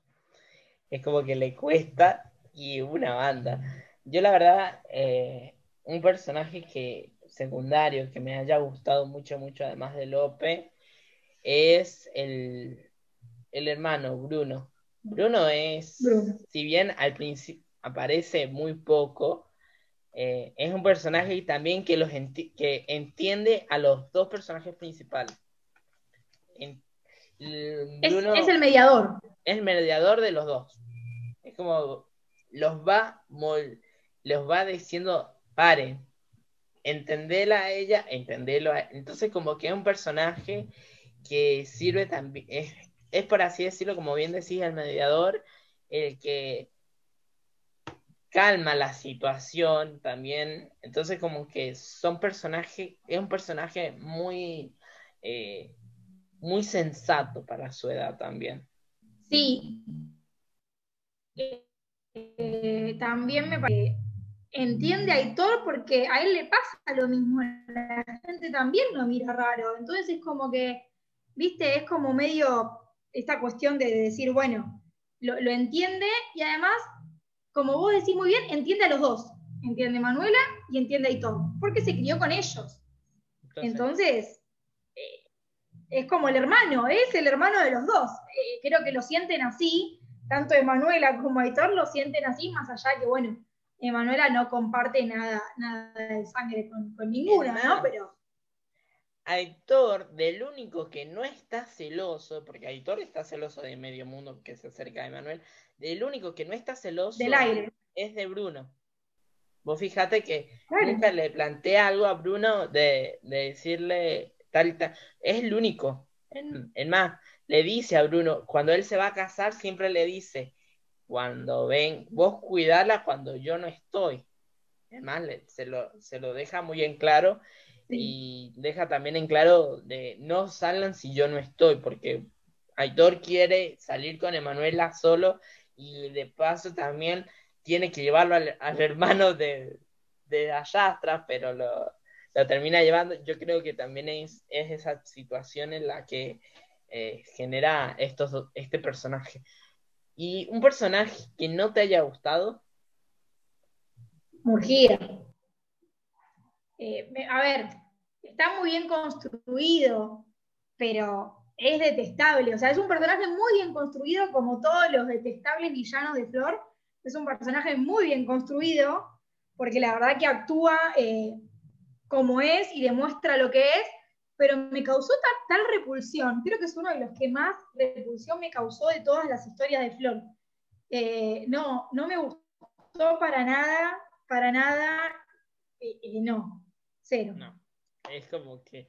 es como que le cuesta y una banda. Yo la verdad, eh, un personaje que secundario que me haya gustado mucho, mucho, además de Lope, es el, el hermano Bruno. Bruno es, si bien al principio aparece muy poco, eh, es un personaje también que, los que entiende a los dos personajes principales. Es, el mediador. Es el mediador de los dos. Es como los va, los va diciendo, paren, entendela a ella, entendelo a Entonces como que es un personaje que sirve también, es, es por así decirlo, como bien decís, el mediador, el que calma la situación también. Entonces, como que son personajes, es un personaje muy, eh, muy sensato para su edad también. Sí. Eh, también me parece entiende a Aitor porque a él le pasa lo mismo, la gente también lo mira raro. Entonces es como que, viste, es como medio esta cuestión de decir, bueno, lo, lo entiende y además como vos decís muy bien, entiende a los dos. Entiende Manuela y entiende a Aitor, porque se crió con ellos. Entonces, es como el hermano, es el hermano de los dos. Eh, creo que lo sienten así, tanto Emanuela como Aitor lo sienten así, más allá que, bueno, Emanuela no comparte nada, nada de sangre con, con ninguna, ¿no? Pero Aitor, del único que no está celoso, porque Aitor está celoso de medio mundo que se acerca de Manuel, del único que no está celoso del aire. es de Bruno. Vos fíjate que nunca le plantea algo a Bruno de, decirle tal y tal. Es el único. En, más, le dice a Bruno, cuando él se va a casar, siempre le dice, cuando ven, vos cuidarla cuando yo no estoy. Es más, se, lo, se lo deja muy en claro y deja también en claro de no salgan si yo no estoy, porque Aitor quiere salir con Emanuela solo y de paso también tiene que llevarlo al, hermano de, de atrás, pero lo, termina llevando. Yo creo que también es, es esa situación en la que eh, genera estos, este personaje. Y un personaje que no te haya gustado. Murgía. Eh, a ver, está muy bien construido, pero es detestable. O sea, es un personaje muy bien construido, como todos los detestables villanos de Flor. Es un personaje muy bien construido, porque la verdad que actúa eh, como es y demuestra lo que es, pero me causó tal, repulsión. Creo que es uno de los que más repulsión me causó de todas las historias de Flor. Eh, no, no me gustó para nada, para nada, no, cero. No, es como que...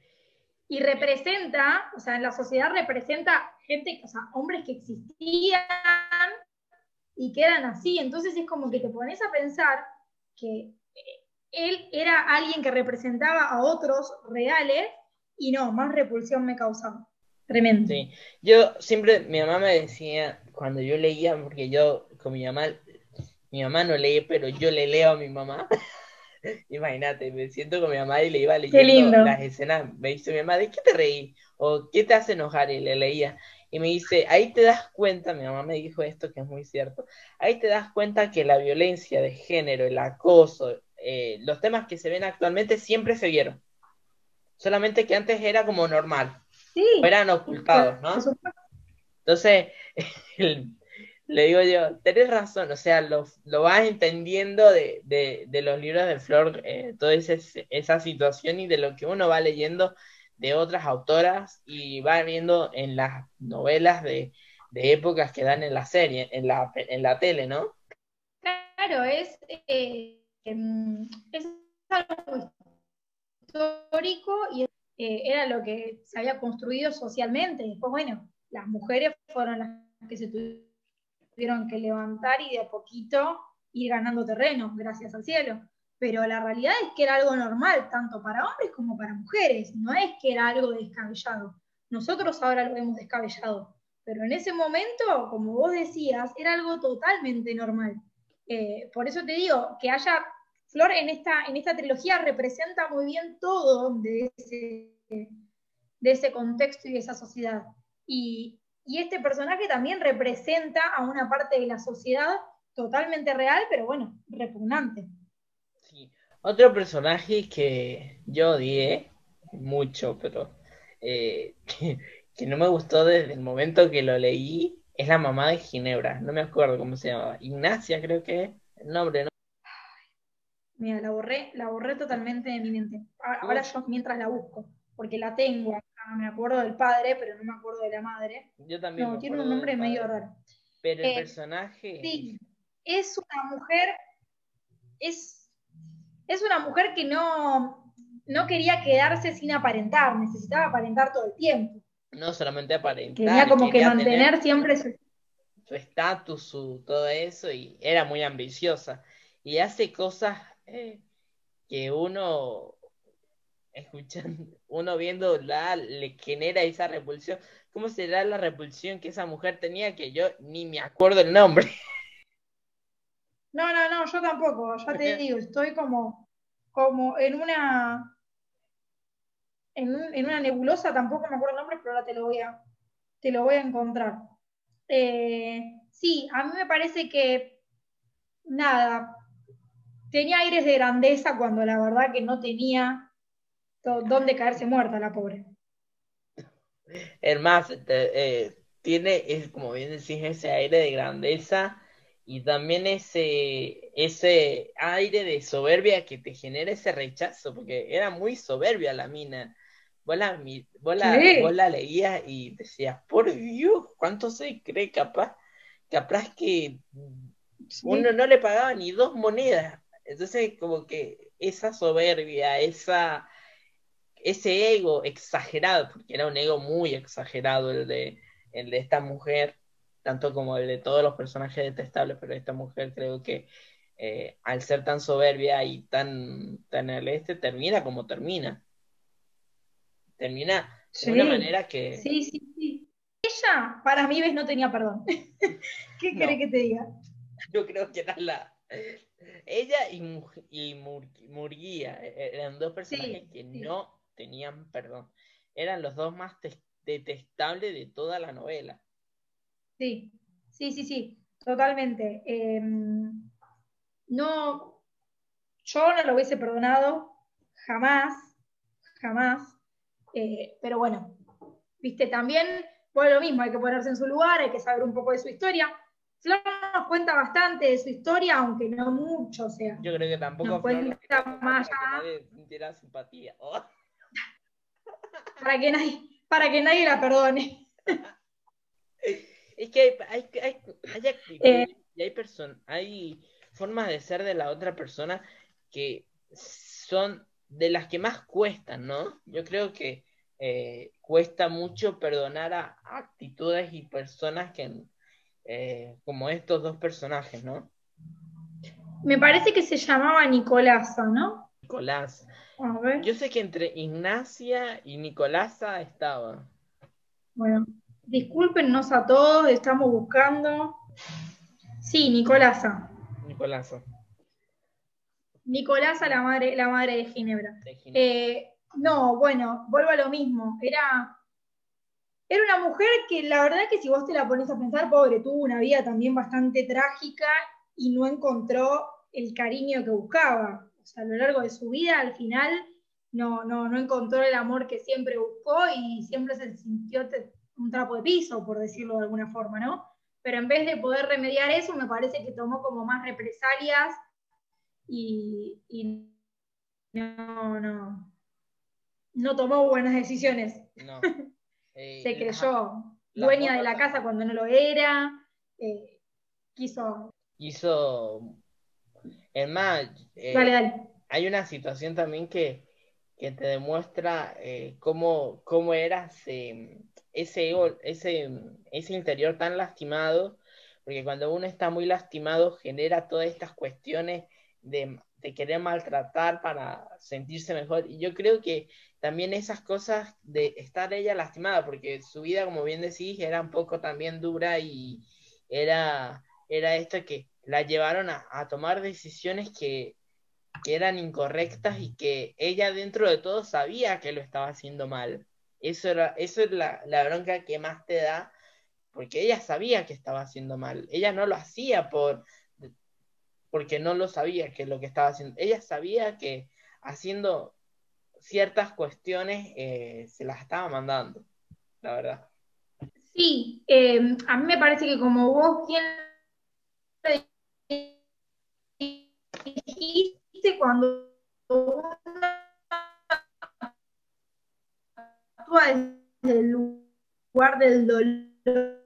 Y representa, o sea, en la sociedad representa gente, o sea, hombres que existían y que eran así. Entonces es como que te pones a pensar que eh, él era alguien que representaba a otros reales y no, más repulsión me causaba. Tremendo. Sí, yo siempre, mi mamá me decía, cuando yo leía, porque yo con mi mamá, mi mamá no lee, pero yo le leo a mi mamá. (laughs) Imagínate, me siento con mi mamá y le iba leyendo las escenas. Me dice mi mamá, ¿de qué te reí? ¿O qué te hace enojar? Y le leía. Y me dice, ahí te das cuenta, mi mamá me dijo esto que es muy cierto, ahí te das cuenta que la violencia de género, el acoso, eh, los temas que se ven actualmente siempre se vieron. Solamente que antes era como normal. Sí. eran ocultados, ¿no? Entonces, (laughs) le digo yo, tenés razón, o sea, lo, vas entendiendo de, los libros de Flor, eh, toda esa situación y de lo que uno va leyendo de otras autoras y va viendo en las novelas de, épocas que dan en la serie, en la, en la tele, ¿no? Claro, es, eh, es algo histórico y eh, era lo que se había construido socialmente. Después, bueno, las mujeres fueron las que se tuvieron que levantar y de a poquito ir ganando terreno, gracias al cielo. Pero la realidad es que era algo normal, tanto para hombres como para mujeres, no es que era algo descabellado. Nosotros ahora lo vemos descabellado, pero en ese momento, como vos decías, era algo totalmente normal. Eh, por eso te digo, que haya Flor en esta, en esta trilogía representa muy bien todo de ese, de ese contexto y de esa sociedad. Y, y este personaje también representa a una parte de la sociedad totalmente real, pero bueno, repugnante. Sí. Otro personaje que yo odié mucho, pero eh, (laughs) que, no me gustó desde el momento que lo leí, es la mamá de Ginebra. No me acuerdo cómo se llamaba. Ignacia, creo que es el nombre, ¿no? Mira, la borré, la borré totalmente de mi mente. Ahora yo mientras la busco, porque la tengo me acuerdo del padre, pero no me acuerdo de la madre. Yo también. No, tiene un nombre medio raro. Pero el eh, personaje. Sí, es una mujer. Es, es una mujer que no, no quería quedarse sin aparentar, necesitaba aparentar todo el tiempo. No solamente aparentar. Quería como que mantener siempre su estatus, su, todo eso, y era muy ambiciosa. Y hace cosas eh, que uno escuchando, uno viendo la, le genera esa repulsión. ¿Cómo será la repulsión que esa mujer tenía que yo ni me acuerdo el nombre? No, no, no, yo tampoco, ya te (laughs) digo, estoy como, como en una en, una nebulosa, tampoco me acuerdo el nombre, pero ahora te lo voy a, te lo voy a encontrar. Eh, sí, a mí me parece que nada, tenía aires de grandeza cuando la verdad que no tenía dónde caerse muerta la pobre. Es más, eh, tiene, es, como bien decís, ese aire de grandeza y también ese, ese aire de soberbia que te genera ese rechazo, porque era muy soberbia la mina. Vos la, vos la, leías y decías, por Dios, ¿cuánto se cree capaz? Capaz que uno no le pagaba ni dos monedas. Entonces, como que esa soberbia, esa ese ego exagerado, porque era un ego muy exagerado el de, el de esta mujer, tanto como el de todos los personajes detestables, pero esta mujer creo que eh, al ser tan soberbia y tan, tan este, termina como termina. Termina de una manera que... Sí, sí, sí. Ella, para mí, ves, no tenía perdón. (laughs) ¿Qué quiere que te diga? Yo creo que era la... Ella y, y Murguía eh, eran dos personajes que no tenían perdón. Eran los dos más detestables de toda la novela. Sí, sí, sí, sí, totalmente. Em, no, yo no lo hubiese perdonado jamás, jamás. Eh, pero bueno, viste, también, pues lo mismo, hay que ponerse en su lugar, hay que saber un poco de su historia. Flor nos cuenta bastante de su historia, aunque no mucho, o sea. Yo creo que tampoco cuenta más simpatía. para que nadie, para que nadie la perdone. Es que hay, hay, hay, hay eh. y hay hay formas de ser de la otra persona que son de las que más cuestan, ¿no? Yo creo que eh, cuesta mucho perdonar a actitudes y personas que, eh, como estos dos personajes, ¿no? Me parece que se llamaba Nicolasa, ¿no? Nicolás. Yo sé que entre Ignacia y Nicolasa estaba. Bueno, discúlpenos a todos, estamos buscando. Sí, Nicolasa. Nicolasa. Nicolasa, la madre, la madre de Ginebra. Eh, no, bueno, vuelvo a lo mismo. Era, era una mujer que la verdad que si vos te la pones a pensar, pobre, tuvo una vida también bastante trágica y no encontró el cariño que buscaba a lo largo de su vida, al final no, no, no encontró el amor que siempre buscó y siempre se sintió un trapo de piso, por decirlo de alguna forma, ¿no? Pero en vez de poder remediar eso, me parece que tomó como más represalias y, no, no, no tomó buenas decisiones. No. (laughs) se eh, creyó dueña de la casa cuando no lo era, eh, quiso... Quiso es más, eh, hay una situación también que, te demuestra cómo, cómo era ese, ese, ese, interior tan lastimado, porque cuando uno está muy lastimado genera todas estas cuestiones de, querer maltratar para sentirse mejor. Y yo creo que también esas cosas de estar ella lastimada, porque su vida, como bien decís, era un poco también dura y era, era esto que la llevaron a, tomar decisiones que, que eran incorrectas y que ella dentro de todo sabía que lo estaba haciendo mal. Eso, era, eso es la, la bronca que más te da, porque ella sabía que estaba haciendo mal. Ella no lo hacía por porque no lo sabía que lo que estaba haciendo. Ella sabía que haciendo ciertas cuestiones eh, se las estaba mandando, la verdad. Sí, eh, a mí me parece que como vos bien dijiste, cuando uno actúa desde el lugar del dolor,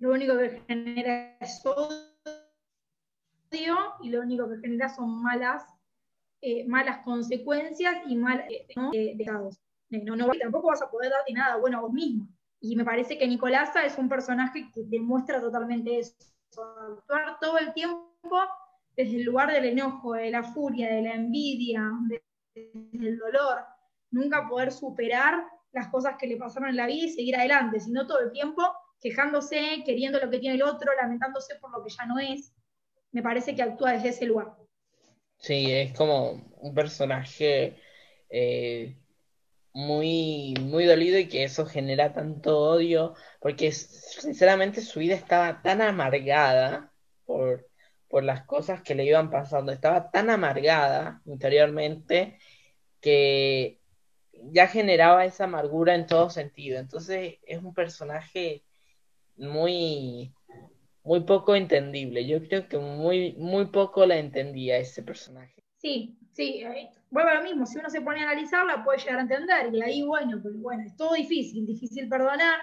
lo único que genera es odio y lo único que genera son malas, eh, malas consecuencias y mal eh, ¿no? Eh, no, no, tampoco vas a poder darte nada bueno a vos mismo. Y me parece que Nicolasa es un personaje que demuestra totalmente eso. Actuar todo el tiempo desde el lugar del enojo, de la furia, de la envidia, del dolor. Nunca poder superar las cosas que le pasaron en la vida y seguir adelante, sino todo el tiempo quejándose, queriendo lo que tiene el otro, lamentándose por lo que ya no es. Me parece que actúa desde ese lugar. Sí, es como un personaje eh, muy, muy dolido y que eso genera tanto odio, porque sinceramente su vida estaba tan amargada por, por las cosas que le iban pasando, estaba tan amargada interiormente que ya generaba esa amargura en todo sentido. Entonces es un personaje muy, muy poco entendible. Yo creo que muy, muy poco la entendía ese personaje. Sí, sí, eh, vuelve a lo mismo, si uno se pone a analizarla puede llegar a entender, y ahí bueno, pues bueno, es todo difícil, difícil perdonar,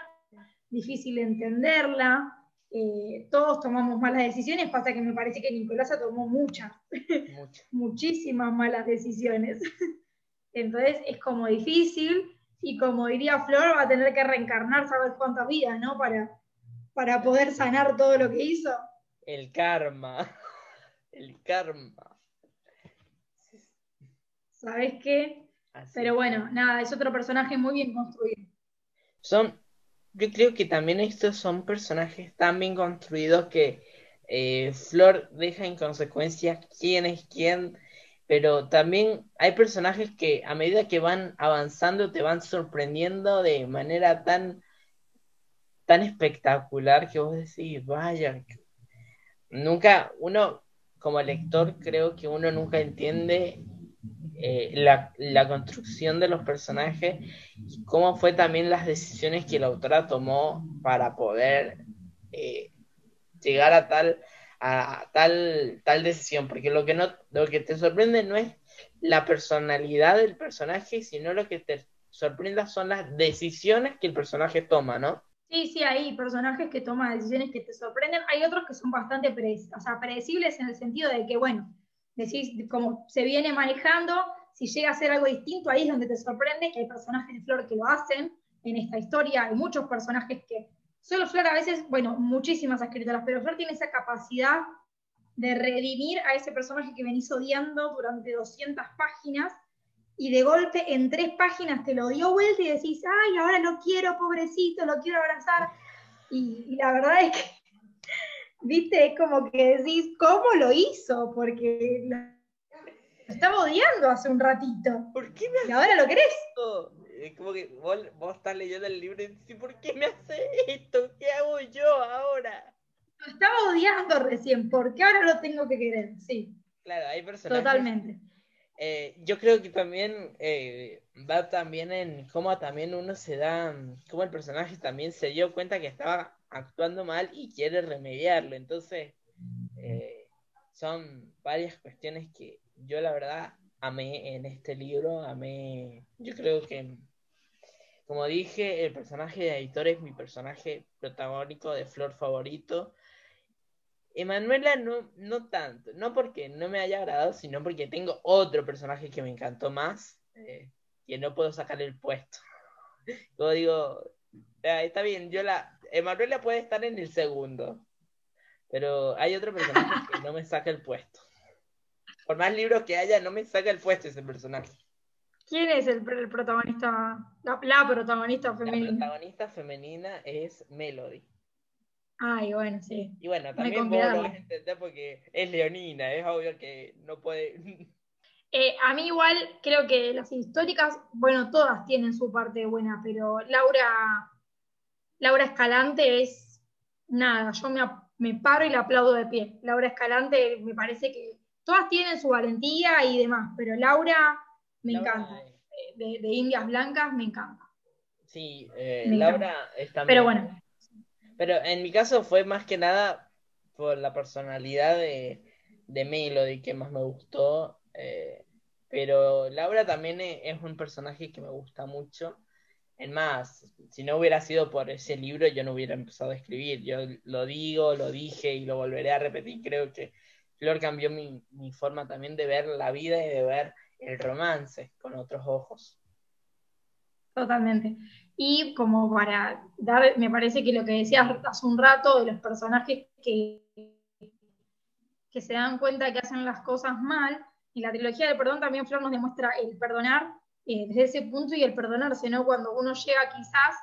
difícil entenderla, eh, todos tomamos malas decisiones, pasa que me parece que Nicolasa tomó muchas, (laughs) muchísimas malas decisiones. (laughs) Entonces es como difícil, y como diría Flor, va a tener que reencarnar, sabes cuántas vidas, ¿no? Para, para poder sanar todo lo que hizo. El karma, (laughs) el karma. ¿Sabes qué? Pero bueno, nada, es otro personaje muy bien construido. Son, yo creo que también estos son personajes tan bien construidos que eh, Flor deja en consecuencia quién es quién, pero también hay personajes que a medida que van avanzando te van sorprendiendo de manera tan tan espectacular que vos decís, vaya, nunca, uno como lector creo que uno nunca entiende eh, la, construcción de los personajes y cómo fue también las decisiones que la autora tomó para poder eh, llegar a tal a tal tal decisión porque lo que no lo que te sorprende no es la personalidad del personaje sino lo que te sorprenda son las decisiones que el personaje toma no Sí, sí, hay personajes que toman decisiones que te sorprenden. Hay otros que son bastante predecibles en el sentido de que, bueno, decís como se viene manejando, si llega a ser algo distinto, ahí es donde te sorprende, que hay personajes de Flor que lo hacen en esta historia, hay muchos personajes que, solo Flor a veces, bueno, muchísimas escritoras, pero Flor tiene esa capacidad de redimir a ese personaje que venís odiando durante 200 páginas y de golpe en tres páginas te lo dio vuelta y decís, ay, ahora lo quiero, pobrecito, lo quiero abrazar. Y, la verdad es que, (laughs) viste, es como que decís, ¿cómo lo hizo? Porque lo, estaba odiando hace un ratito. ¿Por qué me Y ahora lo querés. Es como que vos, vos, estás leyendo el libro y decís, ¿por qué me hace esto? ¿Qué hago yo ahora? Lo estaba odiando recién, ¿por qué ahora lo tengo que querer? Sí. Claro, hay personajes. Totalmente eh, yo creo que también eh, va también en cómo también uno se da, cómo el personaje también se dio cuenta que estaba actuando mal y quiere remediarlo. Entonces, eh, son varias cuestiones que yo la verdad amé en este libro, amé, yo creo que, como dije, el personaje de Editor es mi personaje protagónico de Flor favorito. Emanuela no, no tanto, no porque no me haya agradado, sino porque tengo otro personaje que me encantó más, eh, que no puedo sacar el puesto. (laughs) Como digo, está bien, yo la. Emanuela puede estar en el segundo, pero hay otro personaje (laughs) que no me saca el puesto. Por más libros que haya, no me saca el puesto ese personaje. ¿Quién es el, protagonista, la, la, protagonista femenina? La protagonista femenina es Melody. Ay, bueno, sí. Y bueno, también vos lo vas a entender porque es leonina, es obvio que no puede... (laughs) Eh, a mí igual creo que las históricas, bueno, todas tienen su parte buena, pero Laura, Laura Escalante es nada, yo me, me paro y la aplaudo de pie. Laura Escalante me parece que todas tienen su valentía y demás, pero Laura me encanta. De, Indias Blancas me encanta. Sí, eh, Laura está Pero bueno. Pero en mi caso fue más que nada por la personalidad de, de Melody que más me gustó. Eh, pero Laura también e, es un personaje que me gusta mucho. Es más, si no hubiera sido por ese libro, yo no hubiera empezado a escribir. Yo lo digo, lo dije y lo volveré a repetir. Creo que Flor cambió mi, forma también de ver la vida y de ver el romance con otros ojos. Totalmente. Y como para dar, me parece que lo que decías hace un rato de los personajes que, que se dan cuenta que hacen las cosas mal, y la trilogía del perdón también Flor nos demuestra el perdonar eh, desde ese punto y el perdonarse, ¿no? Cuando uno llega quizás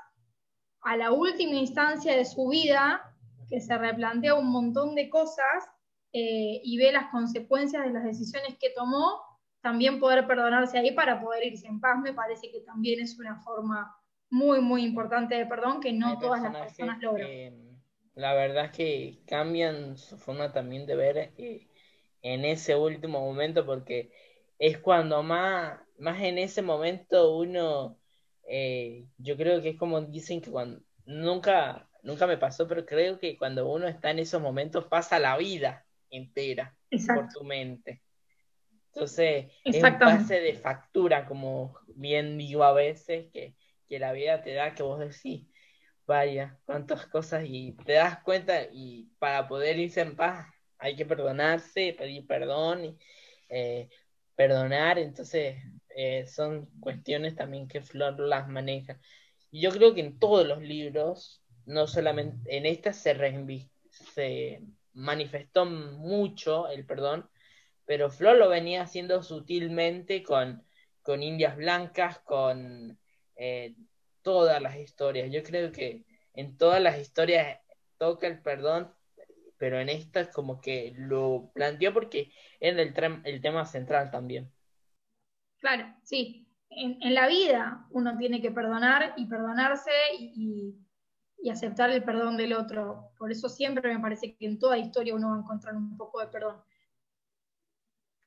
a la última instancia de su vida, que se replantea un montón de cosas eh, y ve las consecuencias de las decisiones que tomó, también poder perdonarse ahí para poder irse en paz, me parece que también es una forma muy, muy importante perdón que no todas las personas logran. la verdad es que cambian su forma también de ver eh, en ese último momento porque es cuando más, más en ese momento uno, eh, yo creo que es como dicen que cuando, nunca, nunca me pasó, pero creo que cuando uno está en esos momentos pasa la vida entera por tu mente. Entonces, es un pase de factura, como bien digo a veces, que, la vida te da que vos decís, vaya, cuántas cosas, y te das cuenta, y para poder irse en paz hay que perdonarse, pedir perdón, y eh, perdonar, entonces eh, son cuestiones también que Flor las maneja. Y yo creo que en todos los libros, no solamente en esta se, se manifestó mucho el perdón, pero Flor lo venía haciendo sutilmente con, con Indias Blancas, con eh, todas las historias. Yo creo que en todas las historias toca el perdón, pero en esta es como que lo planteó porque es el, tema central también. Claro, sí. En, en, la vida uno tiene que perdonar y perdonarse y y aceptar el perdón del otro. Por eso siempre me parece que en toda historia uno va a encontrar un poco de perdón.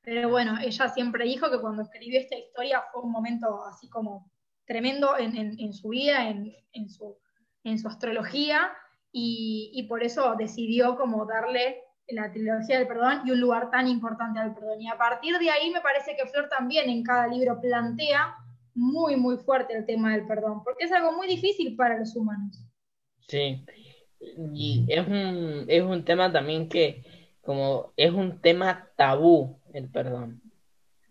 Pero bueno, ella siempre dijo que cuando escribió esta historia fue un momento así como tremendo en, su vida, en, su, astrología, y, y, por eso decidió como darle la trilogía del perdón y un lugar tan importante al perdón. Y a partir de ahí me parece que Flor también en cada libro plantea muy, muy fuerte el tema del perdón, porque es algo muy difícil para los humanos. Sí, y es un, es un tema también que, como es un tema tabú, el perdón.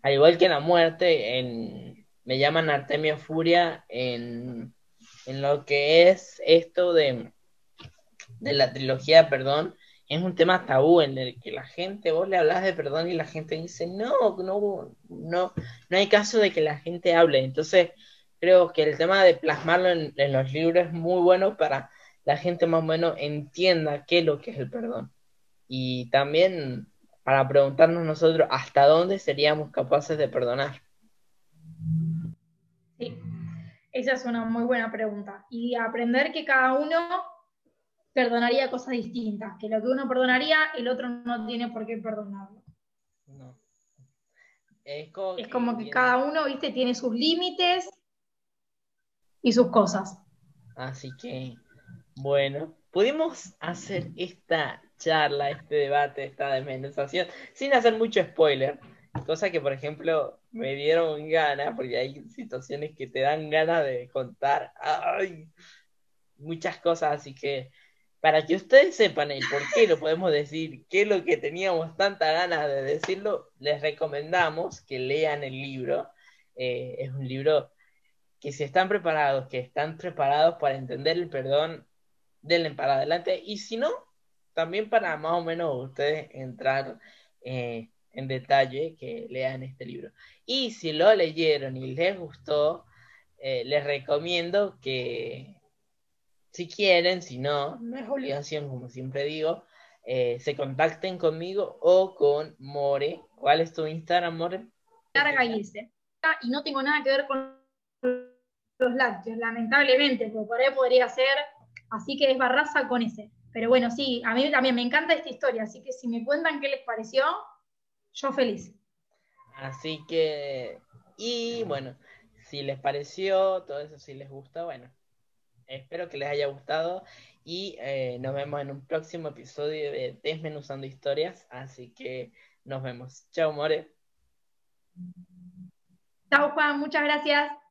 Al igual que la muerte, en, me llaman Artemio Furia en, en lo que es esto de, de la trilogía perdón, es un tema tabú en el que la gente, vos le hablas de perdón y la gente dice, no, no, no, no hay caso de que la gente hable. Entonces, creo que el tema de plasmarlo en, en los libros es muy bueno para la gente más o menos entienda qué es lo que es el perdón. Y también para preguntarnos nosotros hasta dónde seríamos capaces de perdonar. Sí, esa es una muy buena pregunta. Y aprender que cada uno perdonaría cosas distintas, que lo que uno perdonaría, el otro no tiene por qué perdonarlo. No. Es como, que, cada uno, viste, tiene sus límites y sus cosas. Así que bueno, pudimos hacer esta charla, este debate, esta desmenuzación, sin hacer mucho spoiler, cosa que, por ejemplo, me dieron ganas, porque hay situaciones que te dan ganas de contar muchas cosas, así que para que ustedes sepan el por qué lo podemos decir, qué es lo que teníamos tanta ganas de decirlo, les recomendamos que lean el libro. Eh, es un libro que si están preparados, que están preparados para entender el perdón, denle para adelante. Y si no, también para más o menos ustedes entrar eh, en detalle, que lean este libro. Y si lo leyeron y les gustó, eh, les recomiendo que, si quieren, si no, no es obligación, como siempre digo, eh, se contacten conmigo o con More. ¿Cuál es tu Instagram, More? Larga y Y no tengo nada que ver con los lácteos, lamentablemente, porque por ahí podría ser, así que es Barraza con ese. Pero bueno, sí, a mí también me encanta esta historia, así que si me cuentan qué les pareció, yo feliz. Así que, y bueno, si les pareció, todo eso, si les gusta, bueno, espero que les haya gustado y eh, nos vemos en un próximo episodio de Desmenuzando Historias, así que nos vemos. Chao, More. Chao, Juan, muchas gracias.